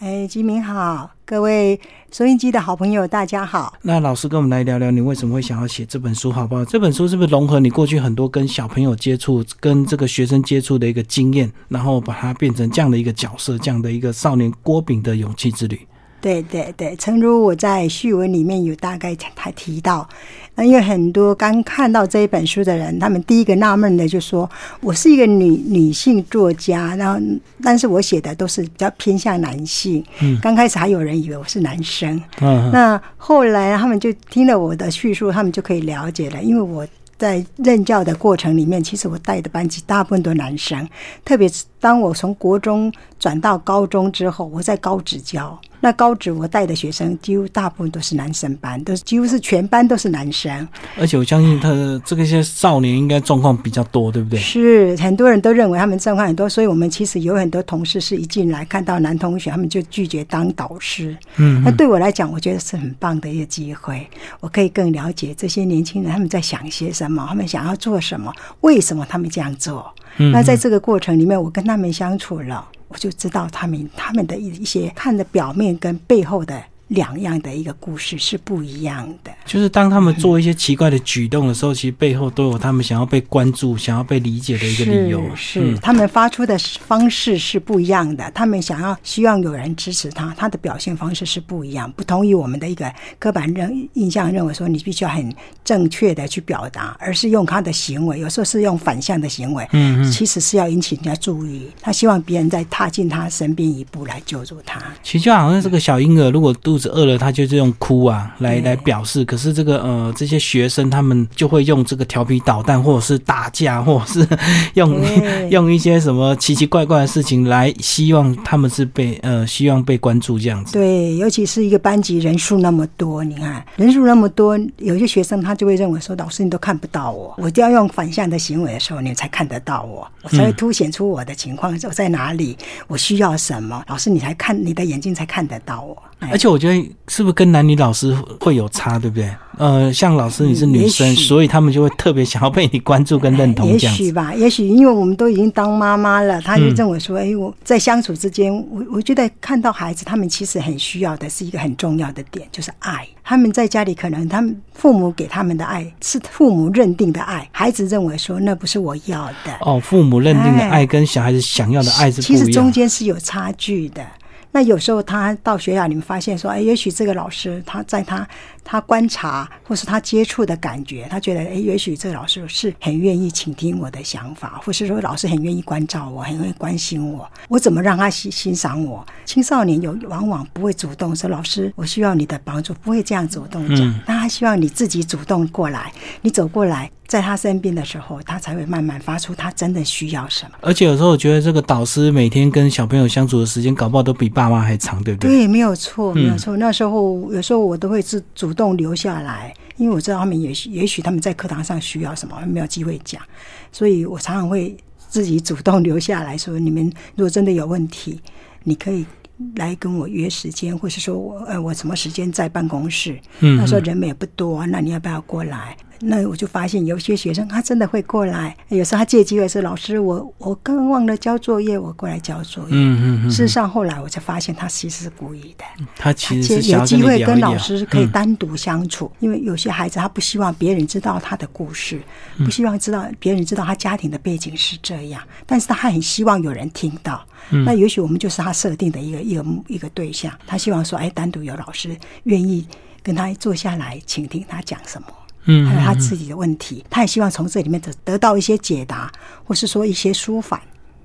哎，吉明好，各位收音机的好朋友，大家好。那老师跟我们来聊聊，你为什么会想要写这本书，好不好？这本书是不是融合你过去很多跟小朋友接触、跟这个学生接触的一个经验，然后把它变成这样的一个角色，这样的一个少年郭炳的勇气之旅？对对对，诚如我在序文里面有大概还提到，那因为很多刚看到这一本书的人，他们第一个纳闷的就说：“我是一个女女性作家，然后但是我写的都是比较偏向男性。”嗯，刚开始还有人以为我是男生。嗯，那后来他们就听了我的叙述，他们就可以了解了，因为我在任教的过程里面，其实我带的班级大部分都男生，特别是当我从国中转到高中之后，我在高职教。那高职我带的学生几乎大部分都是男生班，都是几乎是全班都是男生。而且我相信他这个些少年应该状况比较多，对不对？是很多人都认为他们状况很多，所以我们其实有很多同事是一进来看到男同学，他们就拒绝当导师。嗯，那对我来讲，我觉得是很棒的一个机会，我可以更了解这些年轻人他们在想些什么，他们想要做什么，为什么他们这样做。嗯那在这个过程里面，我跟他他们相处了。我就知道他们他们的一一些看的表面跟背后的。两样的一个故事是不一样的，就是当他们做一些奇怪的举动的时候，其实背后都有他们想要被关注、想要被理解的一个理由。是他们发出的方式是不一样的，他们想要希望有人支持他，他的表现方式是不一样，不同于我们的一个刻板认印象，认为说你必须要很正确的去表达，而是用他的行为，有时候是用反向的行为，嗯嗯，其实是要引起人家注意，他希望别人再踏进他身边一步来救助他。其实就好像这个小婴儿，如果肚子饿了，他就是用哭啊来来表示。可是这个呃，这些学生他们就会用这个调皮捣蛋，或者是打架，或者是 用用一些什么奇奇怪怪的事情来希望他们是被呃希望被关注这样子。对，尤其是一个班级人数那么多，你看人数那么多，有些学生他就会认为说，老师你都看不到我，我就要用反向的行为的时候，你才看得到我，我才会凸显出我的情况我在哪里，我需要什么，老师你才看你的眼睛才看得到我。而且我觉得是不是跟男女老师会有差，对不对？呃，像老师你是女生，所以他们就会特别想要被你关注跟认同。也许吧，也许因为我们都已经当妈妈了，他就认为说，哎，我在相处之间，我我觉得看到孩子，他们其实很需要的是一个很重要的点，就是爱。他们在家里可能他们父母给他们的爱是父母认定的爱，孩子认为说那不是我要的。哦，父母认定的爱跟小孩子想要的爱是其实中间是有差距的。那有时候他到学校里面发现说，哎，也许这个老师他在他他观察或是他接触的感觉，他觉得，哎，也许这个老师是很愿意倾听我的想法，或是说老师很愿意关照我，很愿意关心我，我怎么让他欣欣赏我？青少年有往往不会主动说，老师，我需要你的帮助，不会这样主动讲，那他希望你自己主动过来，你走过来。在他身边的时候，他才会慢慢发出他真的需要什么。而且有时候我觉得这个导师每天跟小朋友相处的时间，搞不好都比爸妈还长，对不对？对，没有错，没有错。那时候有时候我都会自主主动留下来，因为我知道他们也许也许他们在课堂上需要什么，没有机会讲，所以我常常会自己主动留下来说：你们如果真的有问题，你可以来跟我约时间，或是说我呃我什么时间在办公室？嗯，他说人也不多，那你要不要过来？那我就发现有些学生他真的会过来，有时候他借机会说：“老师，我我刚刚忘了交作业，我过来交作业。”嗯嗯嗯。事实上后来我才发现他其实是故意的。他其实有机会跟老师可以单独相处，因为有些孩子他不希望别人知道他的故事，不希望知道别人知道他家庭的背景是这样，但是他很希望有人听到。那也许我们就是他设定的一个一个一个对象，他希望说：“哎，单独有老师愿意跟他坐下来倾听他讲什么。”嗯，还有他自己的问题，他也希望从这里面得得到一些解答，或是说一些舒缓。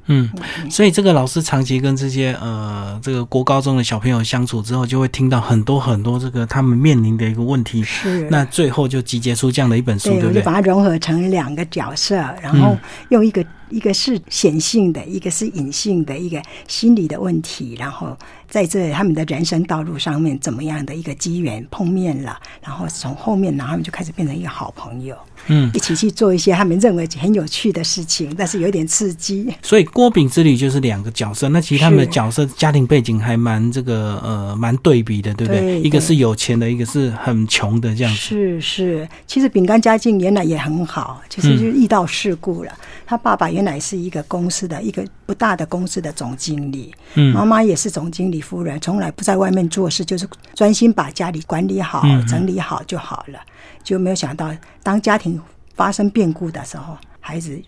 嗯，所以这个老师长期跟这些呃这个国高中的小朋友相处之后，就会听到很多很多这个他们面临的一个问题。是，那最后就集结出这样的一本书，对不对？把它融合成两个角色，然后用一个一个是显性的，一个是隐性的，一个心理的问题，然后。在这他们的人生道路上面，怎么样的一个机缘碰面了，然后从后面，然后他们就开始变成一个好朋友，嗯，一起去做一些他们认为很有趣的事情，但是有点刺激。所以郭炳之旅就是两个角色，那其实他们的角色家庭背景还蛮这个呃蛮对比的，对不对？一个是有钱的，一个是很穷的这样子。是是，其实饼干家境原来也很好，其实就遇到事故了。他爸爸原来是一个公司的一个不大的公司的总经理，嗯妈妈也是总经理夫人，从来不在外面做事，就是专心把家里管理好、嗯整理好就好了。就没有想到，当家庭发生变故的时候，孩子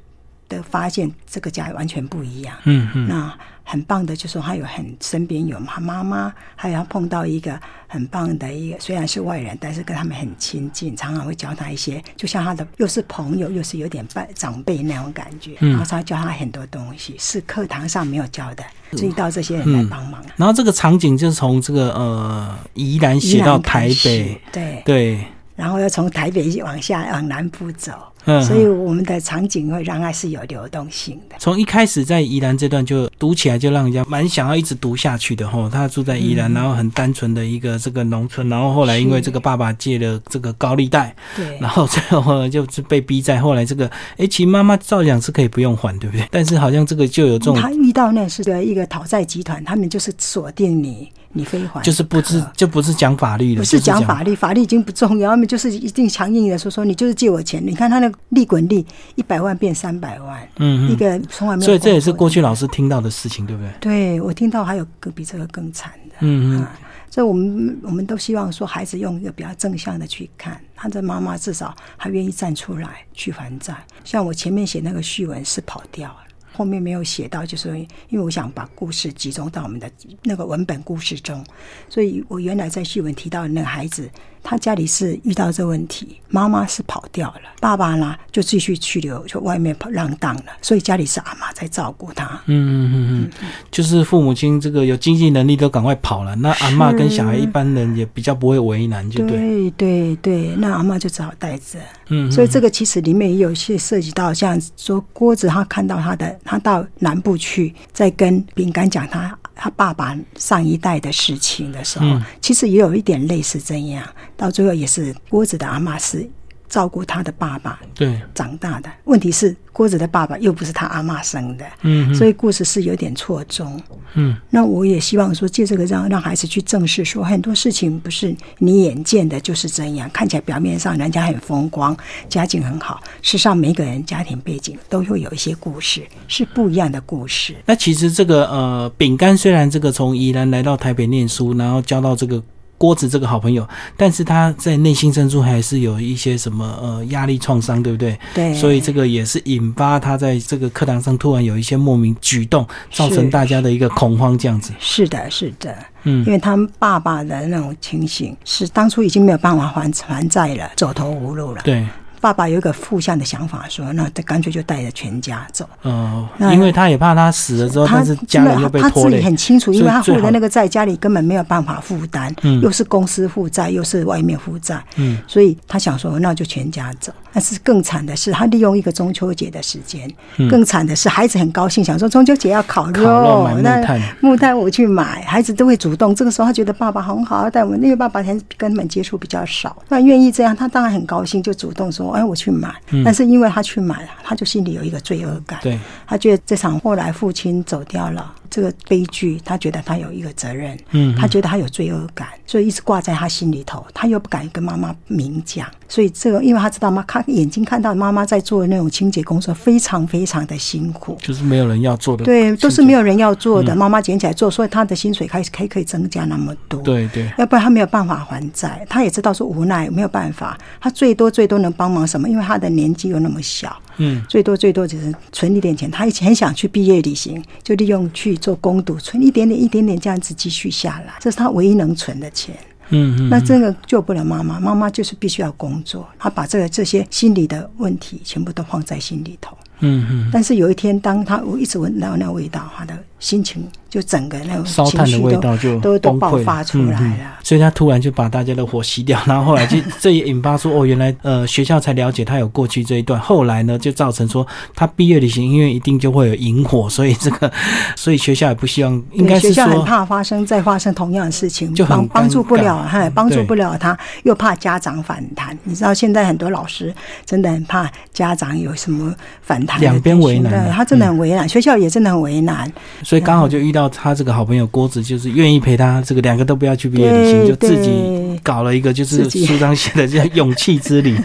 的发现这个家完全不一样。嗯嗯。那很棒的，就是说他有很身边有他妈妈，还有碰到一个很棒的一个，虽然是外人，但是跟他们很亲近，常常会教他一些，就像他的又是朋友，又是有点半长辈那种感觉，嗯。然后他教他很多东西，是课堂上没有教的，注意到这些人来帮忙。然后这个场景就是从这个呃宜兰写到台北，对，对，然后要从台北往下往南部走，嗯所以我们的场景会让它是有流动性的。从一开始在宜兰这段就读起来就让人家蛮想要一直读下去的吼。他住在宜兰，然后很单纯的一个这个农村，然后后来因为这个爸爸借了这个高利贷，对然，后最后呢就是被逼债，后来这个哎，其实妈妈照样是可以不用还，对不对？但是好像这个就有这种他遇到那是的一个讨债集团，他们就是锁定你，你非还就是不是就不是讲法律了，不是就讲法律，法律已经不重要，他们就是一定强硬的说说你就是借我钱。你看他那个利滚利，一百万变三百万，嗯嗯，一个从来没有。所以这也是过去老师听到的事情，对不对？对我听到还有更比这个更惨的。嗯嗯啊，所以我们我们都希望说，孩子用一个比较正向的去看，他的妈妈至少还愿意站出来去还债。像我前面写那个序文是跑掉了。后面没有写到，就是因为我想把故事集中到我们的那个文本故事中，所以我原来在序文提到的那个孩子，他家里是遇到这问题，妈妈是跑掉了，爸爸呢就继续去留，就外面跑浪荡了，所以家里是阿妈在照顾他。嗯嗯嗯嗯，就是父母亲这个有经济能力都赶快跑了，那阿妈跟小孩一般人也比较不会为难，就对。对对对，那阿妈就只好带着。嗯，所以这个其实里面也有些涉及到，像说郭子他看到他的，他到南部去，在跟饼干讲他他爸爸上一代的事情的时候，嗯其实也有一点类似这样。到最后也是郭子的阿妈是照顾他的爸爸对，长大的。问题是郭子的爸爸又不是他阿妈生的，嗯所以故事是有点错综。嗯那我也希望说，借这个让让孩子去正视说，很多事情不是你眼见的就是这样，看起来表面上人家很风光，家境很好，事实上每个人家庭背景都会有一些故事，是不一样的故事。那其实这个呃，饼干虽然这个从宜兰来到台北念书，然后交到这个郭子这个好朋友，但是他在内心深处还是有一些什么呃压力创伤，对不对？对，所以这个也是引发他在这个课堂上突然有一些莫名举动，造成大家的一个恐慌，这样子。是的，是的，嗯因为他们爸爸的那种情形是当初已经没有办法还还债了，走投无路了。对，爸爸有一个负向的想法说，那他干脆就带着全家走。呃，那因为他也怕他死了之后，他但是家人又被他自己拖累。很清楚，因为他负的那个债，家里根本没有办法负担，嗯又是公司负债，又是外面负债，嗯所以他想说，那就全家走。但是更惨的是，他利用一个中秋节的时间，嗯更惨的是，孩子很高兴，想说中秋节要烤肉，烤肉木那木炭我去买，孩子都会主动。这个时候他觉得爸爸很好，带我们，因为爸爸跟跟他们接触比较少，那愿意这样，他当然很高兴，就主动说，哎，我去买。但是因为他去买了，他就心里有一个罪恶感。对，他觉得这场后来父亲走掉了，这个悲剧，他觉得他有一个责任，嗯他觉得他有罪恶感，所以一直挂在他心里头，他又不敢跟妈妈明讲，所以这个，因为他知道妈看眼睛看到妈妈在做那种清洁工作，非常非常的辛苦。就是没有人要做的。对，都是没有。有人要做的，妈妈捡起来做，所以他的薪水开始可以可以增加那么多。对对，要不然他没有办法还债，他也知道是无奈没有办法，他最多最多能帮忙什么？因为他的年纪又那么小，嗯，最多最多只是存一点钱。他以前很想去毕业旅行，就利用去做工读，存一点点一点点这样子积蓄下来，这是他唯一能存的钱。嗯嗯，那这个救不了妈妈，妈妈就是必须要工作，他把这个这些心理的问题全部都放在心里头。嗯嗯，但是有一天，当他我一直闻到那个味道，他的心情就整个那种烧炭的味道就都都爆发出来了。所以他突然就把大家的火熄掉，然后后来就这也引发出哦，原来呃学校才了解他有过去这一段，后来呢就造成说他毕业旅行因为一定就会有引火，所以这个 所以学校也不希望，应该是对学校很怕发生再发生同样的事情，就很帮帮助不了，尴尬嗨，帮助不了他，又怕家长反弹。你知道现在很多老师真的很怕家长有什么反他两边为难啊，他真的很为难，学校也真的很为难。所以刚好就遇到他这个好朋友郭子，就是愿意陪他，这个两个都不要去毕业旅行，就自己搞了一个，就是书上写的叫“勇气之旅”，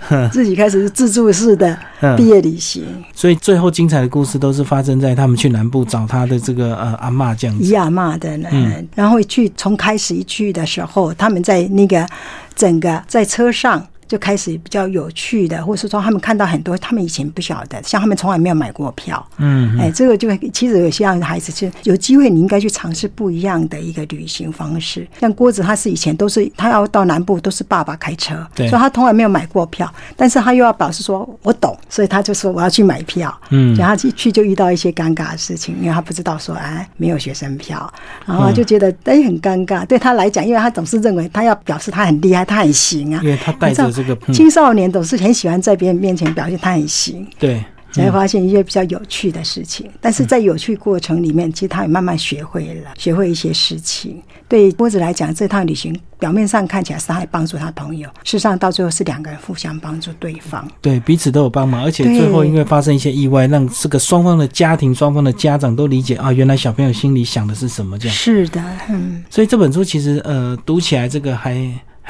自己开始自助式的毕业旅行。所以最后精彩的故事都是发生在他们去南部找他的这个呃阿妈这样子，姨阿妈的，嗯，然后去从开始一去的时候，他们在那个整个在车上。就开始比较有趣的，或是说他们看到很多他们以前不晓得，像他们从来没有买过票，嗯，哎，这个就其实有些孩子，就有机会你应该去尝试不一样的一个旅行方式。像郭子，他是以前都是他要到南部都是爸爸开车，所以他从来没有买过票，但是他又要表示说我懂，所以他就说我要去买票，嗯，然后一去就遇到一些尴尬的事情，因为他不知道说哎没有学生票，然后就觉得哎很尴尬，对他来讲，因为他总是认为他要表示他很厉害，他很行啊，因为他带着。这个青少年总是很喜欢在别人面前表现他很行，对，才会发现一些比较有趣的事情。但是在有趣过程里面，其实他也慢慢学会了，学会一些事情。对波子来讲，这趟旅行表面上看起来是他在帮助他朋友，事实上到最后是两个人互相帮助对方，对彼此都有帮忙，而且最后因为发生一些意外，让这个双方的家庭、双方的家长都理解啊，原来小朋友心里想的是什么这样。是的，嗯。所以这本书其实呃，读起来这个还。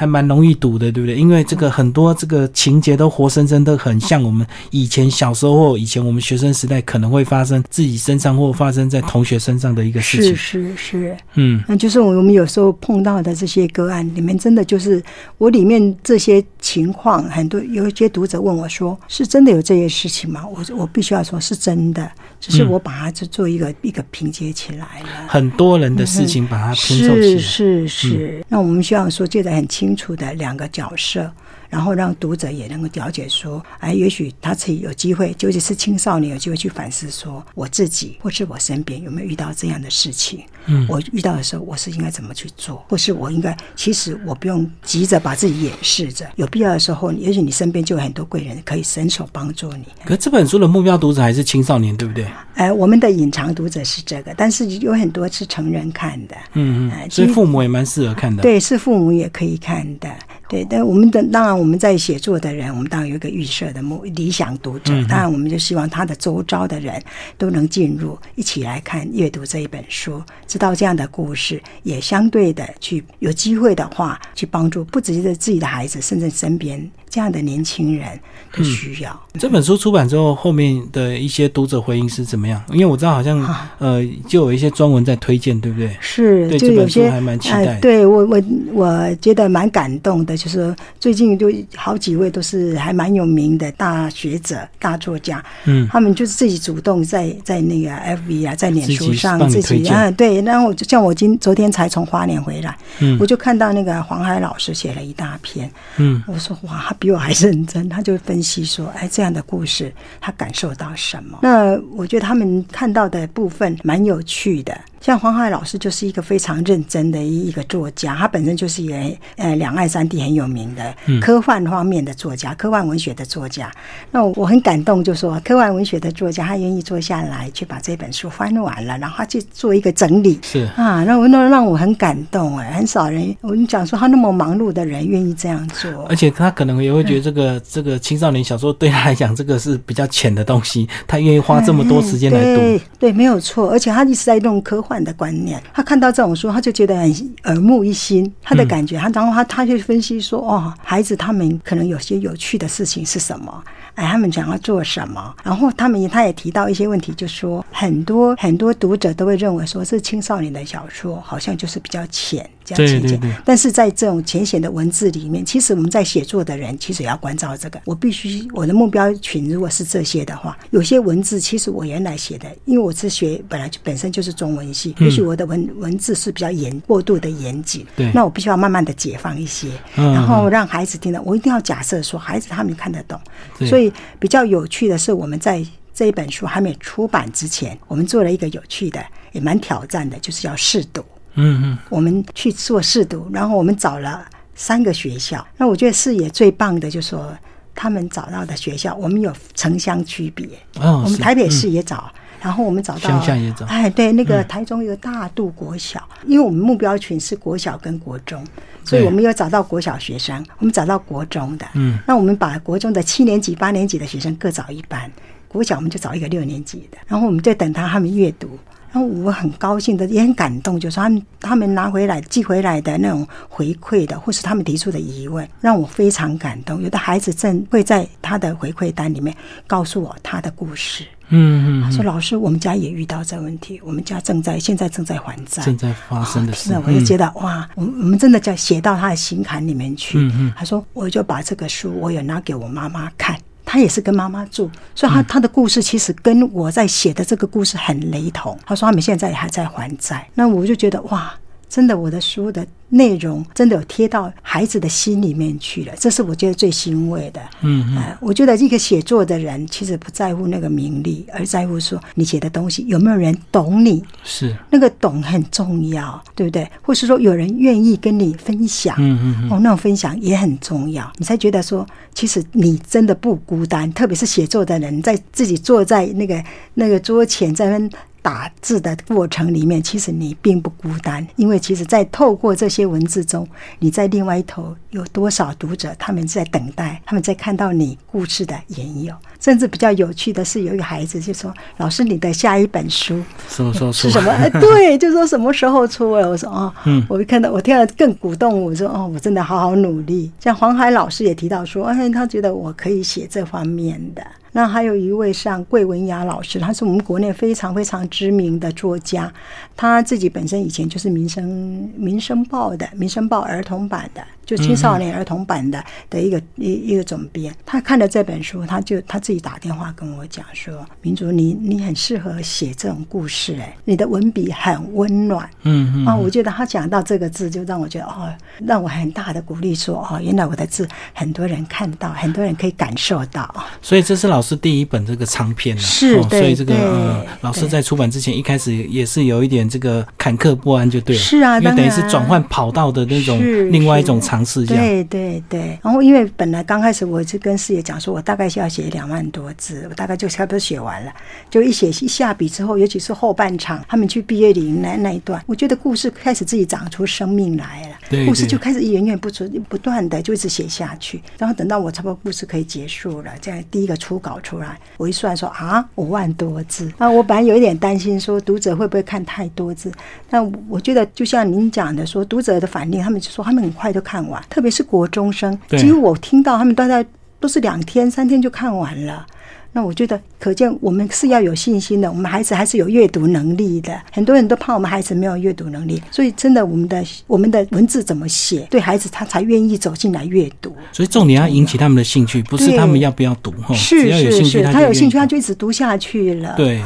还蛮容易读的，对不对？因为这个很多这个情节都活生生的，很像我们以前小时候或以前我们学生时代可能会发生自己身上或发生在同学身上的一个事情。是是是，嗯，那就是我们有时候碰到的这些个案里面，真的就是我里面这些情况，很多有一些读者问我说：“是真的有这些事情吗？”我我必须要说是真的，只是我把它就做一个一个拼接起来了。很多人的事情把它拼凑起来，是是是。那我们需要说记得很清。清楚的两个角色。然后让读者也能够了解说，哎，也许他自己有机会，尤其是青少年有机会去反思说，我自己或是我身边有没有遇到这样的事情？嗯，我遇到的时候，我是应该怎么去做？或是我应该，其实我不用急着把自己掩饰着，有必要的时候，也许你身边就有很多贵人可以伸手帮助你。可这本书的目标读者还是青少年，对不对？哎，我们的隐藏读者是这个，但是有很多是成人看的。嗯嗯，所以父母也蛮适合看的。对，是父母也可以看的。对，但我们的当然我们在写作的人，我们当然有一个预设的目理想读者，当然我们就希望他的周遭的人都能进入，一起来看阅读这一本书，知道这样的故事，也相对的去有机会的话去帮助，不只是自己的孩子，甚至身边。这样的年轻人的需要。这本书出版之后，后面的一些读者回应是怎么样？因为我知道好像呃，就有一些专文在推荐，对不对？是，对这本书还蛮期待。对我我我觉得蛮感动的，就是最近就好几位都是还蛮有名的大学者、大作家，嗯，他们就是自己主动在在那个 FV 啊，在脸书上自己啊，对，然后就像我今昨天才从花莲回来，嗯，我就看到那个黄海老师写了一大篇，嗯，我说哇。他比我还认真，他就分析说：“哎，这样的故事，他感受到什么？”那我觉得他们看到的部分蛮有趣的。像黄海老师就是一个非常认真的一一个作家，他本身就是一个呃两岸三地很有名的科幻方面的作家，科幻文学的作家。那我很感动，就说科幻文学的作家，他愿意坐下来去把这本书翻完了，然后他去做一个整理。是啊，那我那让我很感动哎，很少人我们讲说他那么忙碌的人愿意这样做，而且他可能也会觉得这个这个青少年小说对他来讲这个是比较浅的东西，他愿意花这么多时间来读。对，没有错，而且他一直在弄科幻。换的观念，他看到这种书，他就觉得很耳目一新。他的感觉，他然后他他就分析说：“哦，孩子他们可能有些有趣的事情是什么？哎，他们想要做什么？然后他们他也提到一些问题，就说很多很多读者都会认为说，是青少年的小说好像就是比较浅。”对对对，但是在这种浅显的文字里面，其实我们在写作的人其实也要关照这个。我必须我的目标群如果是这些的话，有些文字其实我原来写的，因为我是学本来就本身就是中文系，也许我的文文字是比较严过度的严谨。对，那我必须要慢慢的解放一些，然后让孩子听得。我一定要假设说孩子他们看得懂。所以比较有趣的是，我们在这一本书还没出版之前，我们做了一个有趣的，也蛮挑战的，就是要试读。嗯嗯，我们去做试读，然后我们找了三个学校。那我觉得视野最棒的，就是说他们找到的学校，我们有城乡区别。哦，我们台北市也找，然后我们找到乡下也找。哎，对，那个台中有大渡国小，因为我们目标群是国小跟国中，所以我们有找到国小学生，我们找到国中的。嗯，那我们把国中的七年级、八年级的学生各找一班。国小我们就找一个六年级的，然后我们就等他他们阅读。然后我很高兴的，也很感动，就是他们他们拿回来寄回来的那种回馈的，或是他们提出的疑问，让我非常感动。有的孩子正会在他的回馈单里面告诉我他的故事。嗯嗯，他说：“老师，我们家也遇到这个问题，我们家正在现在正在还债，正在发生的事。”我就觉得哇，我我们真的叫写到他的心坎里面去。嗯嗯，他说：“我就把这个书，我也拿给我妈妈看。”他也是跟妈妈住，所以他他的故事其实跟我在写的这个故事很雷同。他说他们现在还在还债，那我就觉得哇，真的我的书的。内容真的有贴到孩子的心里面去了，这是我觉得最欣慰的。嗯嗯，我觉得一个写作的人其实不在乎那个名利，而在乎说你写的东西有没有人懂你。是那个懂很重要，对不对？或是说有人愿意跟你分享，嗯嗯嗯，哦，那种分享也很重要，你才觉得说其实你真的不孤单。特别是写作的人，在自己坐在那个那个桌前在那。打字的过程里面，其实你并不孤单，因为其实，在透过这些文字中，你在另外一头有多少读者，他们在等待，他们在看到你故事的演有。甚至比较有趣的是，有一个孩子就说：“老师，你的下一本书 什么时候出？是什么？对，就说什么时候出了。”我说：“哦，嗯，我一看到，我听了更鼓动。我说：哦，我真的好好努力。像黄海老师也提到说，哎，他觉得我可以写这方面的。”那还有一位像桂文雅老师，他是我们国内非常非常知名的作家，他自己本身以前就是《民生民生报》的《民生报》儿童版的，就青少年儿童版的的一个一一个总编。他看了这本书，他就他自己打电话跟我讲说：“民族，你你很适合写这种故事，哎，你的文笔很温暖。”嗯嗯啊，我觉得他讲到这个字，就让我觉得哦，让我很大的鼓励，说哦，原来我的字很多人看到，很多人可以感受到。所以这是老师第一本这个长篇了，是，所以这个呃，老师在出版之前一开始也是有一点这个坎坷不安，就对了。是啊，因为等于是转换跑道的那种另外一种尝试，一下。对对对。然后因为本来刚开始我就跟师爷讲说，我大概是要写两万多字，我大概就差不多写完了。就一写一下笔之后，尤其是后半场，他们去毕业营那那一段，我觉得故事开始自己长出生命来了，故事就开始源源不绝、不断的就一直写下去。然后等到我差不多故事可以结束了，这样第一个初稿出来，我一算说啊，五万多字。啊我本来有一点担心说读者会不会看太多字，但我觉得就像您讲的说，读者的反应，他们就说他们很快就看完，特别是国中生，几乎我听到他们大概都是两天、三天就看完了。那我觉得，可见我们是要有信心的。我们孩子还是有阅读能力的。很多人都怕我们孩子没有阅读能力，所以真的，我们的我们的文字怎么写，对孩子他才愿意走进来阅读。所以重点要引起他们的兴趣，不是他们要不要读哈。是是是，他有兴趣，他就一直读下去了。对，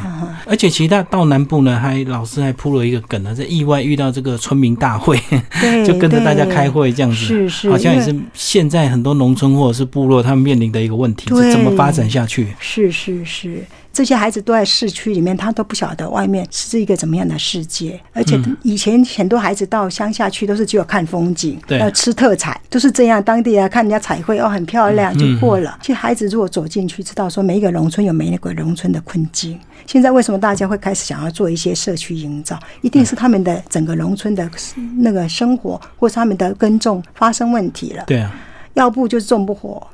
而且其他到南部呢，还老师还铺了一个梗呢，在意外遇到这个村民大会，就跟着大家开会这样子，是是，好像也是现在很多农村或者是部落他们面临的一个问题，是怎么发展下去。是是是，这些孩子都在市区里面，他都不晓得外面是一个怎么样的世界。而且以前很多孩子到乡下去，都是只有看风景，要吃特产，都是这样。当地啊，看人家彩绘哦，很漂亮就过了。其实孩子如果走进去，知道说每一个农村有每一个农村的困境。现在为什么大家会开始想要做一些社区营造？一定是他们的整个农村的那个生活，或是他们的耕种发生问题了。对啊，要不就是种不活，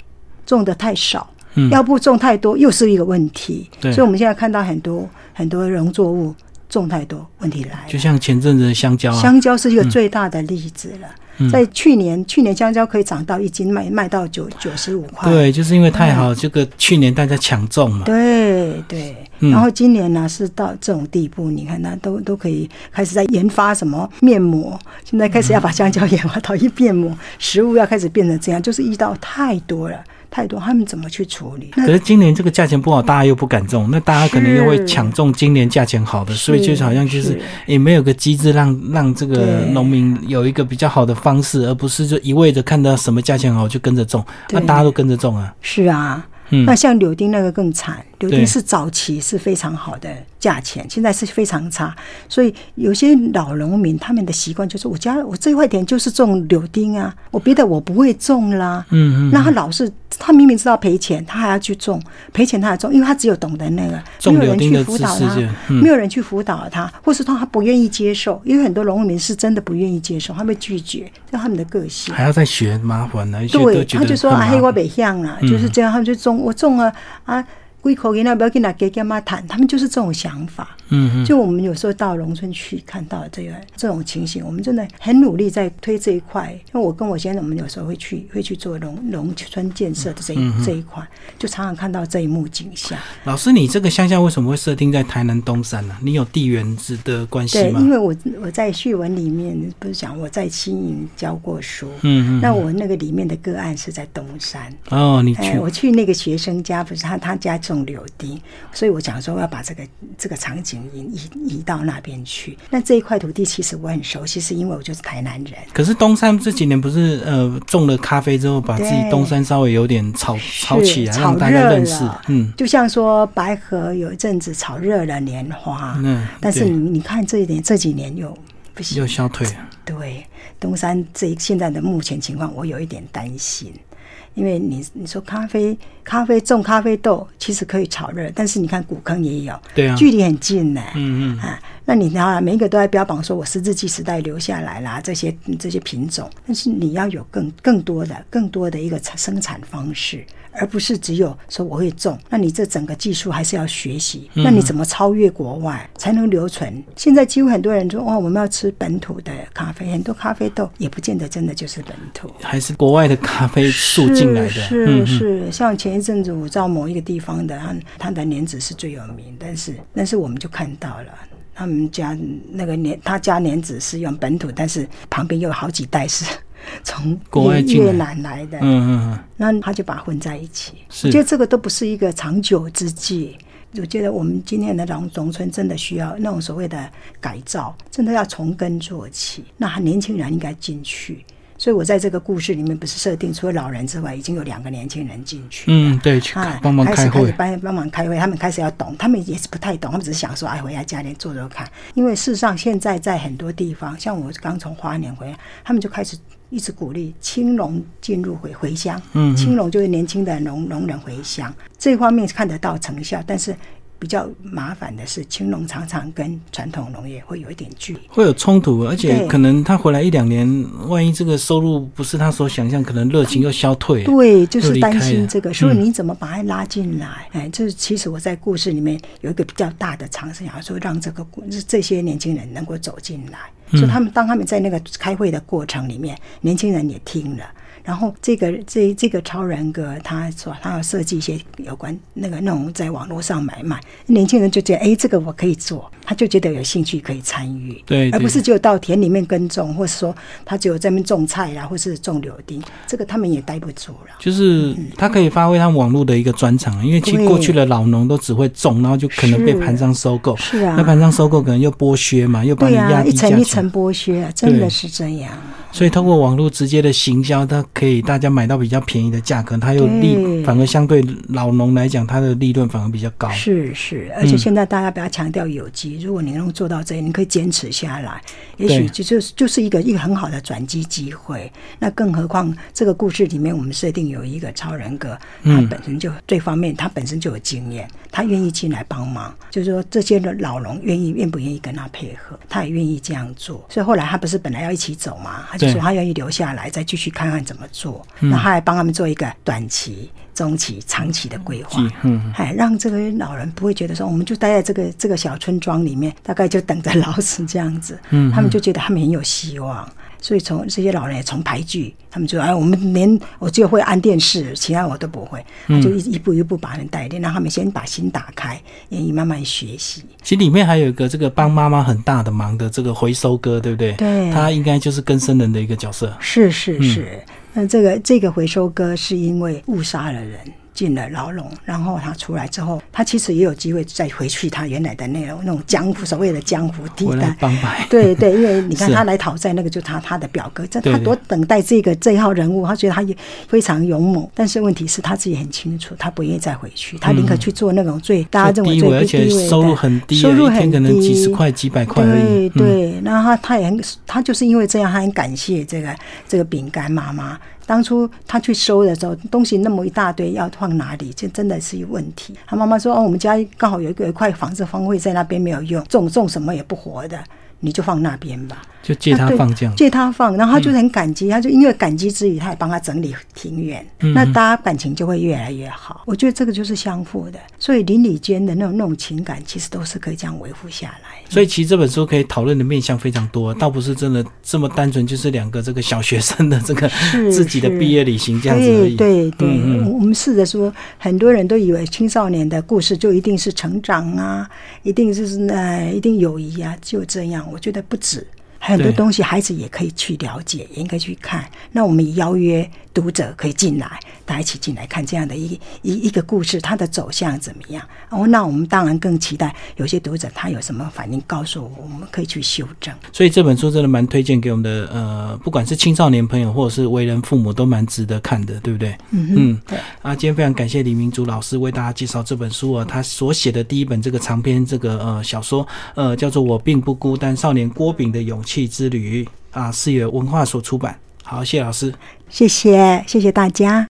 种的太少。要不种太多又是一个问题，所以我们现在看到很多很多农作物种太多，问题来了。就像前阵子的香蕉，香蕉是一个最大的例子了。在去年，去年香蕉可以涨到一斤卖卖到九九十五块。对，就是因为太好，这个去年大家抢种嘛。对对，然后今年呢是到这种地步，你看，那都都可以开始在研发什么面膜，现在开始要把香蕉研发到一面膜，食物要开始变成这样，就是遇到太多了。太多，他们怎么去处理？可是今年这个价钱不好，大家又不敢种，那大家可能又会抢种今年价钱好的，所以就好像就是也没有个机制让让这个农民有一个比较好的方式，而不是就一味的看到什么价钱好就跟着种，那大家都跟着种啊。是啊，那像柳丁那个更惨，柳丁是早期是非常好的。价钱现在是非常差，所以有些老农民他们的习惯就是，我家我这块田就是种柳丁啊，我别的我不会种啦。嗯嗯。那他老是，他明明知道赔钱，他还要去种，赔钱他还种，因为他只有懂得那个，没有人去辅导他，没有人去辅导他，或是他他不愿意接受，因为很多农民是真的不愿意接受，他被拒绝，就他们的个性。还要再学麻烦呢，对，他就说啊，黑我北向啊，就是这样，他们就种我种了啊。归口给那不要跟他给干妈谈，他们就是这种想法。就我们有时候到农村去看到这个这种情形，我们真的很努力在推这一块。因为我跟我先生，我们有时候会去会去做农农村建设的这一、这一块，就常常看到这一幕景象。老师，你这个乡下为什么会设定在台南东山呢、你有地缘之的关系吗？对，因为我我在序文里面不是讲我在青营教过书，嗯嗯，那我那个里面的个案是在东山。哦，你去。哎，我去那个学生家，不是他他家种柳丁，所以我讲说我要把这个这个场景移移移到那边去。那这一块土地其实我很熟悉，是因为我就是台南人。可是东山这几年不是呃种了咖啡之后，把自己东山稍微有点炒炒起来，炒让大家热认识了。嗯就像说白河有一阵子炒热了莲花，嗯，但是你你看这一点这几年又不行又。消退了。对，东山这现在的目前情况，我有一点担心，因为你你说咖啡咖啡种咖啡豆其实可以炒热，但是你看古坑也有，对啊，距离很近呢、嗯嗯，啊，那你然后每一个都在标榜说我十字纪时代留下来啦，这些这些品种，但是你要有更更多的更多的一个产生产方式，而不是只有说我会种，那你这整个技术还是要学习，那你怎么超越国外才能留存？现在几乎很多人说哇，我们要吃本土的咖啡，很多咖啡豆也不见得真的就是本土。还是国外的咖啡树进来的。是是，像前一阵子我到某一个地方的，他他的莲子是最有名，但是但是我们就看到了。他们家那个莲，他家莲子是用本土，但是旁边又有好几代是 从越国外越南来的，嗯嗯嗯，那他就把它混在一起。我觉得这个都不是一个长久之计。我觉得我们今天的农农村真的需要那种所谓的改造，真的要从根做起。那年轻人应该进去。所以我在这个故事里面不是设定除了老人之外，已经有两个年轻人进去。嗯，对，去啊，帮忙开会开始开始。帮帮忙开会，他们开始要懂，他们也是不太懂，他们只是想说，哎，回来家里做做看。因为事实上，现在在很多地方，像我刚从花莲回来，他们就开始一直鼓励青龙进入回回乡。嗯嗯青龙就是年轻的农农人回乡，这方面看得到成效，但是。比较麻烦的是，青农常常跟传统农业会有一点距离。会有冲突，而且可能他回来一两年，万一这个收入不是他所想象，可能热情又消退。对，就是担心这个，所以嗯你怎么把他拉进来？哎，这其实我在故事里面有一个比较大的尝试，想说让这个故这些年轻人能够走进来。嗯所以他们当他们在那个开会的过程里面，年轻人也听了。然后这个这这个超人格，他说他要设计一些有关那个那种在网络上买卖，年轻人就觉得哎，这个我可以做，他就觉得有兴趣可以参与。对，对而不是只有到田里面耕种，或是说他只有在那边种菜啦，或是种柳丁，这个他们也待不住了。就是他可以发挥他们网络的一个专长，因为其实过去的老农都只会种，然后就可能被盘商收购。是啊那盘商收购可能又剥削嘛，又把你压低一层。一层剥削、啊，真的是这样。所以通过网络直接的行销，它可以大家买到比较便宜的价格，它又利反而相对老农来讲，它的利润反而比较高。是是，而且现在大家比较强调有机，如果你能做到这，你可以坚持下来，也许对就就是就是一个一个很好的转机机会。那更何况这个故事里面，我们设定有一个超人格，他嗯本身就这方面他本身就有经验，他愿意进来帮忙，就是说这些的老农愿意愿不愿意跟他配合，他也愿意这样做。所以后来他不是本来要一起走嘛，他就说他愿意留下来，再继续看看怎么做。嗯那他还帮他们做一个短期、中期、长期的规划。嗯，哎，让这个老人不会觉得说，我们就待在这个这个小村庄里面，大概就等着老死这样子。嗯他们就觉得他们很有希望。所以从这些老人也从排剧，他们就哎，我们连我只有会按电视，其他我都不会。他就一一步一步把人带领，让他们先把心打开，愿意慢慢学习。其实里面还有一个这个帮妈妈很大的忙的这个回收哥，对不对？对他应该就是跟生人的一个角色。是是是，那这个这个回收哥是因为误杀了人。进了牢笼，然后他出来之后，他其实也有机会再回去他原来的那种那种江湖所谓的江湖地带。对对，因为你看 他来讨债，那个就是他他的表哥，这他多等待这个这一号人物，他觉得他也非常勇猛，但是问题是他自己很清楚，他不愿意再回去，他宁可去做那种最、大家认为低微，而且最不低微的收入很低，收入一天很可能几十块、几百块而已。对嗯对，然后他他也很，他就是因为这样，他很感谢这个这个饼干妈妈。当初他去收的时候，东西那么一大堆，要放哪里？这真的是有问题。他妈妈说：“哦，我们家刚好有一个一块房子荒废在那边没有用，种种什么也不活的。”你就放那边吧。就借他放这样，借他放，然后他就很感激，他就因为感激之余，他也帮他整理庭院，那大家感情就会越来越好。我觉得这个就是相互的，所以邻里间的那种那种情感，其实都是可以这样维护下来。所以其实这本书可以讨论的面向非常多，倒不是真的这么单纯，就是两个这个小学生的这个 自己的毕业旅行这样子而已。对对，我们试着说，很多人都以为青少年的故事就一定是成长啊，一定是呃，一定友谊啊，就这样。我觉得不止。很多东西孩子也可以去了解，也应该去看。那我们邀约。读者可以进来，大家一起进来看这样的一一一个故事，它的走向怎么样？哦，那我们当然更期待有些读者他有什么反应，告诉我，我们可以去修正。所以这本书真的蛮推荐给我们的，呃，不管是青少年朋友或者是为人父母，都蛮值得看的，对不对？嗯嗯，对。啊，今天非常感谢李明珠老师为大家介绍这本书啊，他所写的第一本这个长篇这个呃小说，呃，叫做《我并不孤单：少年郭炳的勇气之旅》啊，是由文化所出版。好，谢老师。谢谢，谢谢大家。